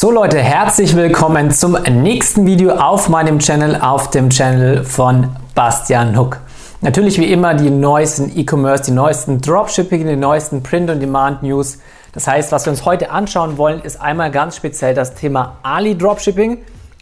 So Leute, herzlich willkommen zum nächsten Video auf meinem Channel, auf dem Channel von Bastian Hook. Natürlich wie immer die neuesten E-Commerce, die neuesten Dropshipping, die neuesten Print-on-Demand-News. Das heißt, was wir uns heute anschauen wollen, ist einmal ganz speziell das Thema Ali Dropshipping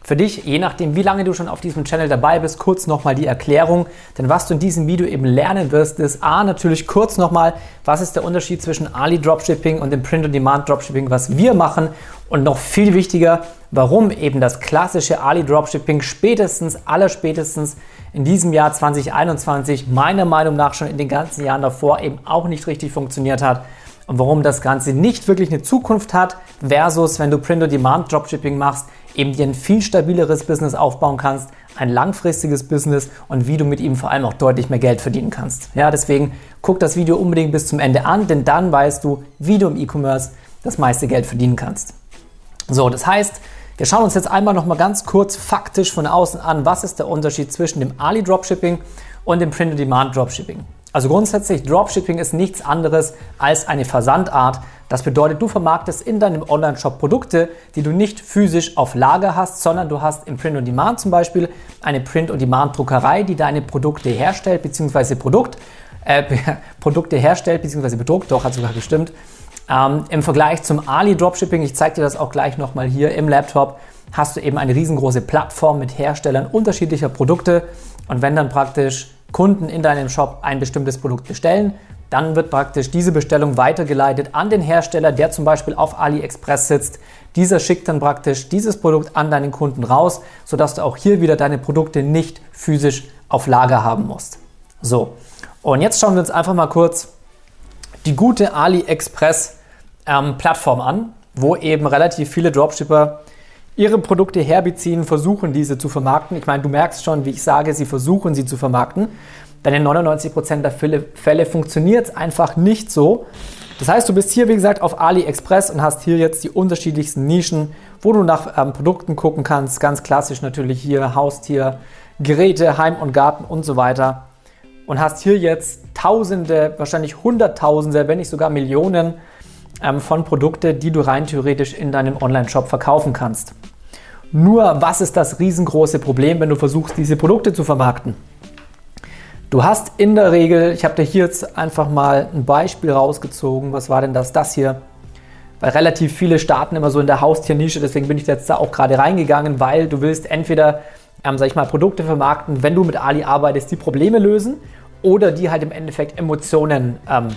für dich, je nachdem, wie lange du schon auf diesem Channel dabei bist, kurz nochmal die Erklärung. Denn was du in diesem Video eben lernen wirst, ist A, natürlich kurz nochmal, was ist der Unterschied zwischen Ali Dropshipping und dem Print-on-Demand Dropshipping, was wir machen. Und noch viel wichtiger, warum eben das klassische Ali Dropshipping spätestens, allerspätestens in diesem Jahr 2021 meiner Meinung nach schon in den ganzen Jahren davor eben auch nicht richtig funktioniert hat und warum das Ganze nicht wirklich eine Zukunft hat, versus wenn du Print-on-Demand Dropshipping machst, eben dir ein viel stabileres Business aufbauen kannst, ein langfristiges Business und wie du mit ihm vor allem auch deutlich mehr Geld verdienen kannst. Ja, deswegen guck das Video unbedingt bis zum Ende an, denn dann weißt du, wie du im E-Commerce das meiste Geld verdienen kannst. So, das heißt, wir schauen uns jetzt einmal noch mal ganz kurz faktisch von außen an, was ist der Unterschied zwischen dem Ali Dropshipping und dem Print-on-Demand Dropshipping. Also grundsätzlich, Dropshipping ist nichts anderes als eine Versandart. Das bedeutet, du vermarktest in deinem Online-Shop Produkte, die du nicht physisch auf Lager hast, sondern du hast im Print-on-Demand zum Beispiel eine Print-on-Demand-Druckerei, die deine Produkte herstellt, beziehungsweise Produkt, äh, Produkte herstellt, beziehungsweise bedruckt, doch, hat sogar gestimmt. Ähm, Im Vergleich zum Ali Dropshipping, ich zeige dir das auch gleich nochmal hier im Laptop, hast du eben eine riesengroße Plattform mit Herstellern unterschiedlicher Produkte. Und wenn dann praktisch Kunden in deinem Shop ein bestimmtes Produkt bestellen, dann wird praktisch diese Bestellung weitergeleitet an den Hersteller, der zum Beispiel auf AliExpress sitzt. Dieser schickt dann praktisch dieses Produkt an deinen Kunden raus, sodass du auch hier wieder deine Produkte nicht physisch auf Lager haben musst. So, und jetzt schauen wir uns einfach mal kurz die gute AliExpress ähm, an, wo eben relativ viele Dropshipper ihre Produkte herbeziehen, versuchen diese zu vermarkten. Ich meine, du merkst schon, wie ich sage, sie versuchen sie zu vermarkten. Denn in 99% der Fälle, funktioniert es einfach nicht so. Das heißt, du bist hier, wie gesagt, auf AliExpress und hast hier jetzt die unterschiedlichsten Nischen, wo du nach ähm, Produkten gucken kannst. Ganz klassisch natürlich hier Haustier, Geräte, Heim und Garten und so weiter. Und hast hier jetzt Tausende, wahrscheinlich Hunderttausende, wenn nicht sogar Millionen ähm, von Produkten, die du rein theoretisch in deinem Online-Shop verkaufen kannst. Nur was ist das riesengroße Problem, wenn du versuchst, diese Produkte zu vermarkten? Du hast in der Regel, ich habe dir hier jetzt einfach mal ein Beispiel rausgezogen. Was war denn das? Das hier. Weil relativ viele starten immer so in der Haustiernische, deswegen bin ich jetzt da auch gerade reingegangen, weil du willst entweder, ähm, sag ich mal, Produkte vermarkten, wenn du mit Ali arbeitest, die Probleme lösen oder die halt im Endeffekt Emotionen ähm,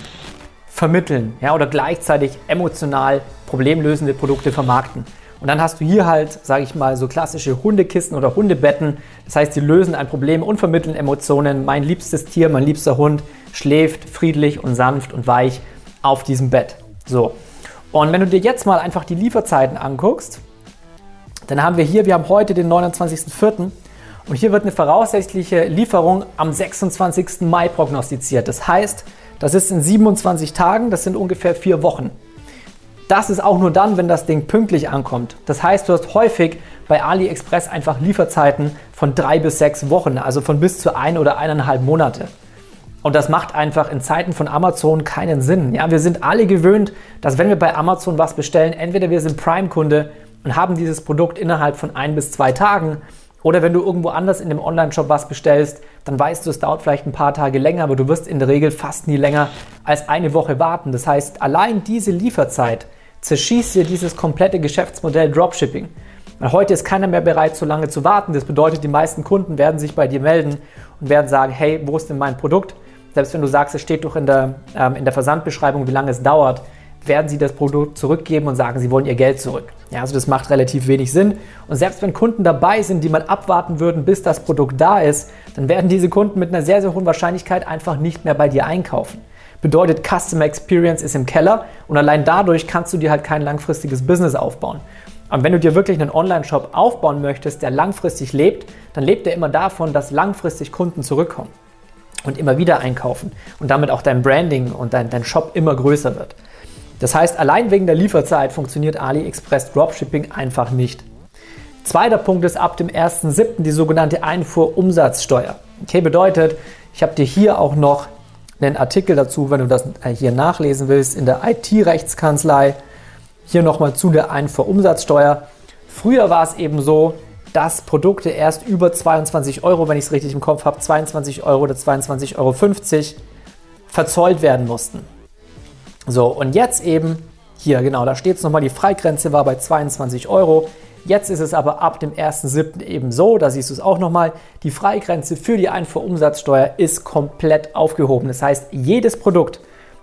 vermitteln ja, oder gleichzeitig emotional problemlösende Produkte vermarkten. Und dann hast du hier halt, sage ich mal, so klassische Hundekisten oder Hundebetten. Das heißt, sie lösen ein Problem und vermitteln Emotionen. Mein liebstes Tier, mein liebster Hund schläft friedlich und sanft und weich auf diesem Bett. So. Und wenn du dir jetzt mal einfach die Lieferzeiten anguckst, dann haben wir hier, wir haben heute den 29.04. und hier wird eine voraussichtliche Lieferung am 26. Mai prognostiziert. Das heißt, das ist in 27 Tagen, das sind ungefähr vier Wochen. Das ist auch nur dann, wenn das Ding pünktlich ankommt. Das heißt, du hast häufig bei AliExpress einfach Lieferzeiten von drei bis sechs Wochen, also von bis zu ein oder eineinhalb Monate. Und das macht einfach in Zeiten von Amazon keinen Sinn. Ja, wir sind alle gewöhnt, dass wenn wir bei Amazon was bestellen, entweder wir sind Prime-Kunde und haben dieses Produkt innerhalb von ein bis zwei Tagen oder wenn du irgendwo anders in dem Online-Shop was bestellst, dann weißt du, es dauert vielleicht ein paar Tage länger, aber du wirst in der Regel fast nie länger als eine Woche warten. Das heißt, allein diese Lieferzeit zerschießt dir dieses komplette Geschäftsmodell Dropshipping. Weil heute ist keiner mehr bereit, so lange zu warten. Das bedeutet, die meisten Kunden werden sich bei dir melden und werden sagen, hey, wo ist denn mein Produkt? Selbst wenn du sagst, es steht doch in der, ähm, in der Versandbeschreibung, wie lange es dauert, werden sie das Produkt zurückgeben und sagen, sie wollen ihr Geld zurück. Ja, also das macht relativ wenig Sinn. Und selbst wenn Kunden dabei sind, die mal abwarten würden, bis das Produkt da ist, dann werden diese Kunden mit einer sehr, sehr hohen Wahrscheinlichkeit einfach nicht mehr bei dir einkaufen. Bedeutet, Customer Experience ist im Keller und allein dadurch kannst du dir halt kein langfristiges Business aufbauen. Und wenn du dir wirklich einen Online-Shop aufbauen möchtest, der langfristig lebt, dann lebt er immer davon, dass langfristig Kunden zurückkommen und immer wieder einkaufen und damit auch dein Branding und dein, dein Shop immer größer wird. Das heißt, allein wegen der Lieferzeit funktioniert AliExpress Dropshipping einfach nicht. Zweiter Punkt ist ab dem 1.7. die sogenannte Einfuhrumsatzsteuer. Okay, bedeutet, ich habe dir hier auch noch einen Artikel dazu, wenn du das hier nachlesen willst, in der IT-Rechtskanzlei. hier nochmal zu der Einfuhrumsatzsteuer. Früher war es eben so, dass Produkte erst über 22 Euro, wenn ich es richtig im Kopf habe, 22 Euro oder 22,50 Euro verzollt werden mussten. So, und jetzt eben hier, genau, da steht es nochmal, die Freigrenze war bei 22 Euro. Jetzt ist es aber ab dem 1.7. eben so, da siehst du es auch nochmal, die Freigrenze für die Einfuhrumsatzsteuer ist komplett aufgehoben. Das heißt, jedes Produkt,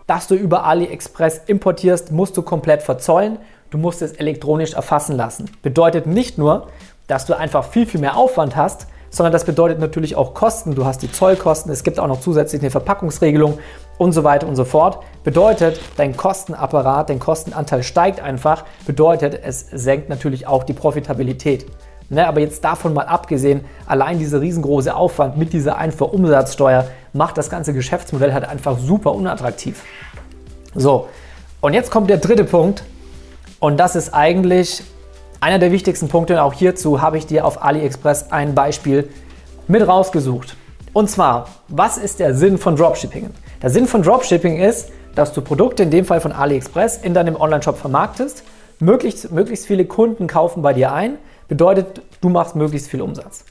das du über AliExpress importierst, musst du komplett verzollen. Du musst es elektronisch erfassen lassen. Bedeutet nicht nur, dass du einfach viel, viel mehr Aufwand hast, sondern das bedeutet natürlich auch Kosten. Du hast die Zollkosten, es gibt auch noch zusätzlich eine Verpackungsregelung und so weiter und so fort. Bedeutet, dein Kostenapparat, dein Kostenanteil steigt einfach, bedeutet, es senkt natürlich auch die Profitabilität. Ne, aber jetzt davon mal abgesehen, allein dieser riesengroße Aufwand mit dieser Einfuhrumsatzsteuer macht das ganze Geschäftsmodell halt einfach super unattraktiv. So, und jetzt kommt der dritte Punkt und das ist eigentlich einer der wichtigsten Punkte. Auch hierzu habe ich dir auf AliExpress ein Beispiel mit rausgesucht. Und zwar, was ist der Sinn von Dropshipping? Der Sinn von Dropshipping ist, dass du Produkte, in dem Fall von AliExpress, in deinem Online-Shop vermarktest. Möglichst, möglichst viele Kunden kaufen bei dir ein, bedeutet, du machst möglichst viel Umsatz.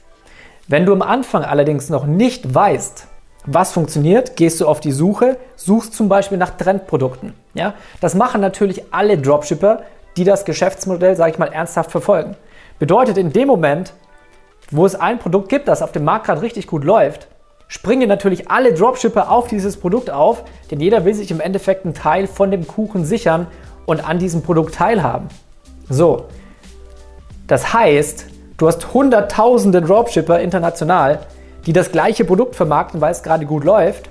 Wenn du am Anfang allerdings noch nicht weißt, was funktioniert, gehst du auf die Suche, suchst zum Beispiel nach Trendprodukten. Ja? Das machen natürlich alle Dropshipper, die das Geschäftsmodell, sage ich mal, ernsthaft verfolgen. Bedeutet, in dem Moment, wo es ein Produkt gibt, das auf dem Markt gerade richtig gut läuft, springen natürlich alle Dropshipper auf dieses Produkt auf, denn jeder will sich im Endeffekt einen Teil von dem Kuchen sichern und an diesem Produkt teilhaben. So, das heißt, du hast hunderttausende Dropshipper international, die das gleiche Produkt vermarkten, weil es gerade gut läuft.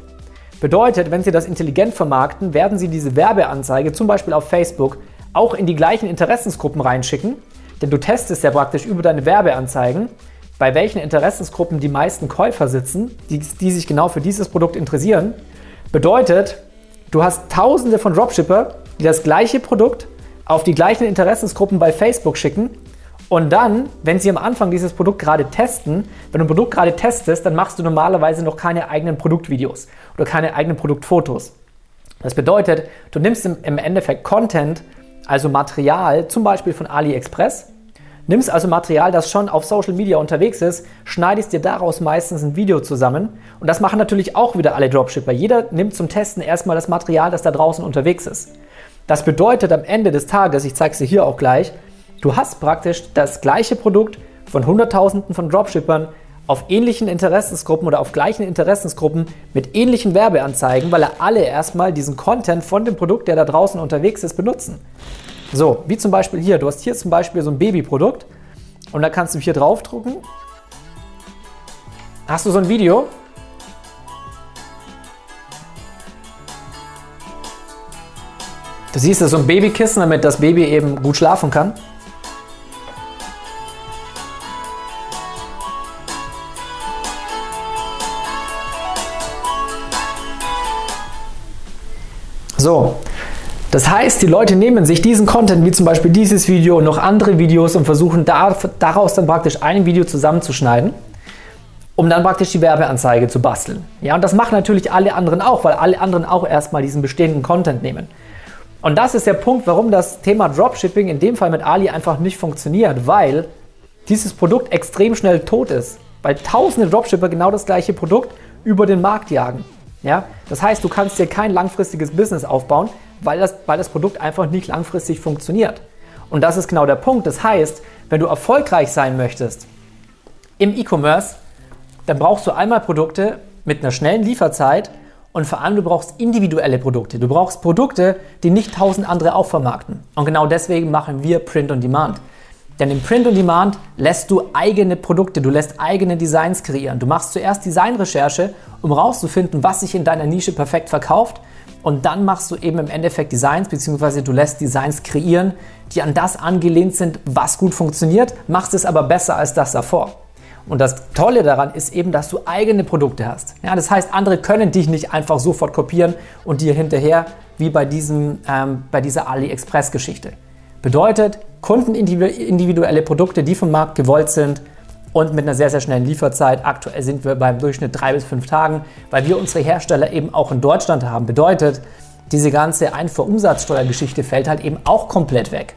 Bedeutet, wenn sie das intelligent vermarkten, werden sie diese Werbeanzeige zum Beispiel auf Facebook auch in die gleichen Interessensgruppen reinschicken, denn du testest ja praktisch über deine Werbeanzeigen, bei welchen Interessensgruppen die meisten Käufer sitzen, die, die sich genau für dieses Produkt interessieren. Bedeutet, du hast tausende von Dropshipper, die das gleiche Produkt auf die gleichen Interessensgruppen bei Facebook schicken und dann, wenn sie am Anfang dieses Produkt gerade testen, wenn du ein Produkt gerade testest, dann machst du normalerweise noch keine eigenen Produktvideos oder keine eigenen Produktfotos. Das bedeutet, du nimmst im Endeffekt Content also Material, zum Beispiel von AliExpress. Nimmst also Material, das schon auf Social Media unterwegs ist, schneidest dir daraus meistens ein Video zusammen. Und das machen natürlich auch wieder alle Dropshipper. Jeder nimmt zum Testen erstmal das Material, das da draußen unterwegs ist. Das bedeutet am Ende des Tages, ich zeige es dir hier auch gleich, du hast praktisch das gleiche Produkt von Hunderttausenden von Dropshippern auf ähnlichen Interessensgruppen oder auf gleichen Interessensgruppen mit ähnlichen Werbeanzeigen, weil alle erstmal diesen Content von dem Produkt, der da draußen unterwegs ist, benutzen. So, wie zum Beispiel hier. Du hast hier zum Beispiel so ein Babyprodukt und da kannst du hier draufdrucken. Hast du so ein Video? Du siehst, das ist so ein Babykissen, damit das Baby eben gut schlafen kann. So, das heißt, die Leute nehmen sich diesen Content, wie zum Beispiel dieses Video und noch andere Videos und versuchen da, daraus dann praktisch ein Video zusammenzuschneiden, um dann praktisch die Werbeanzeige zu basteln. Ja, und das machen natürlich alle anderen auch, weil alle anderen auch erstmal diesen bestehenden Content nehmen. Und das ist der Punkt, warum das Thema Dropshipping in dem Fall mit Ali einfach nicht funktioniert, weil dieses Produkt extrem schnell tot ist, weil tausende Dropshipper genau das gleiche Produkt über den Markt jagen. Ja? Das heißt, du kannst dir kein langfristiges Business aufbauen, weil das, weil das Produkt einfach nicht langfristig funktioniert. Und das ist genau der Punkt. Das heißt, wenn du erfolgreich sein möchtest im E-Commerce, dann brauchst du einmal Produkte mit einer schnellen Lieferzeit und vor allem du brauchst individuelle Produkte. Du brauchst Produkte, die nicht tausend andere auch vermarkten. Und genau deswegen machen wir Print on Demand. Denn im Print on Demand lässt du eigene Produkte, du lässt eigene Designs kreieren. Du machst zuerst Designrecherche, um rauszufinden, was sich in deiner Nische perfekt verkauft. Und dann machst du eben im Endeffekt Designs, beziehungsweise du lässt Designs kreieren, die an das angelehnt sind, was gut funktioniert, machst es aber besser als das davor. Und das Tolle daran ist eben, dass du eigene Produkte hast. Ja, das heißt, andere können dich nicht einfach sofort kopieren und dir hinterher, wie bei, diesem, ähm, bei dieser AliExpress-Geschichte. Bedeutet, kundenindividuelle Produkte, die vom Markt gewollt sind und mit einer sehr, sehr schnellen Lieferzeit. Aktuell sind wir beim Durchschnitt drei bis fünf Tagen, weil wir unsere Hersteller eben auch in Deutschland haben. Bedeutet, diese ganze Einfuhrumsatzsteuergeschichte fällt halt eben auch komplett weg.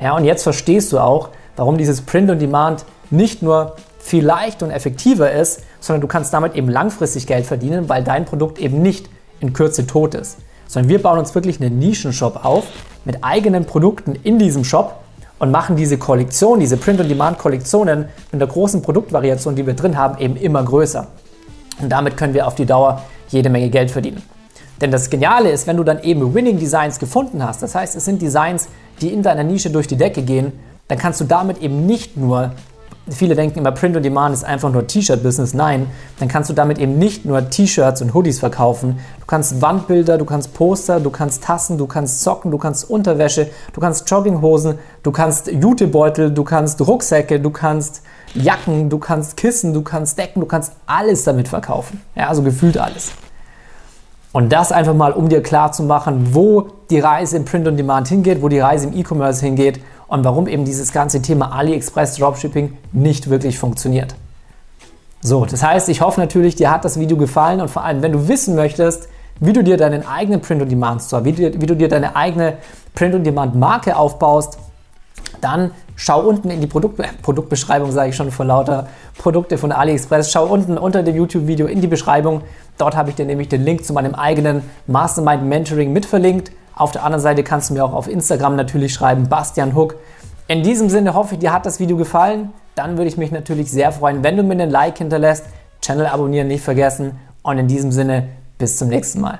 Ja, und jetzt verstehst du auch, warum dieses Print on Demand nicht nur viel leichter und effektiver ist, sondern du kannst damit eben langfristig Geld verdienen, weil dein Produkt eben nicht in Kürze tot ist. Sondern wir bauen uns wirklich einen Nischenshop auf mit eigenen Produkten in diesem Shop und machen diese Kollektion, diese Print-on-Demand-Kollektionen mit der großen Produktvariation, die wir drin haben, eben immer größer. Und damit können wir auf die Dauer jede Menge Geld verdienen. Denn das Geniale ist, wenn du dann eben Winning Designs gefunden hast, das heißt, es sind Designs, die in deiner Nische durch die Decke gehen, dann kannst du damit eben nicht nur Viele denken immer, Print on Demand ist einfach nur T-Shirt-Business. Nein, dann kannst du damit eben nicht nur T-Shirts und Hoodies verkaufen. Du kannst Wandbilder, du kannst Poster, du kannst Tassen, du kannst Socken, du kannst Unterwäsche, du kannst Jogginghosen, du kannst Jutebeutel, du kannst Rucksäcke, du kannst Jacken, du kannst Kissen, du kannst Decken, du kannst alles damit verkaufen. Ja, also gefühlt alles. Und das einfach mal, um dir klar zu machen, wo die Reise im Print on Demand hingeht, wo die Reise im E-Commerce hingeht und warum eben dieses ganze Thema AliExpress Dropshipping nicht wirklich funktioniert. So, das heißt, ich hoffe natürlich, dir hat das Video gefallen und vor allem, wenn du wissen möchtest, wie du dir deinen eigenen Print-on-Demand-Store, wie, wie, du dir deine eigene Print-on-Demand-Marke aufbaust, dann schau unten in die Produkt Produktbeschreibung, sage ich schon vor lauter Produkte von AliExpress. Schau unten unter dem YouTube-Video in die Beschreibung. Dort habe ich dir nämlich den Link zu meinem eigenen Mastermind Mentoring mit verlinkt. Auf der anderen Seite kannst du mir auch auf Instagram natürlich schreiben, Bastian Hook. In diesem Sinne hoffe ich, dir hat das Video gefallen. Dann würde ich mich natürlich sehr freuen, wenn du mir einen Like hinterlässt. Channel abonnieren nicht vergessen. Und in diesem Sinne, bis zum nächsten Mal.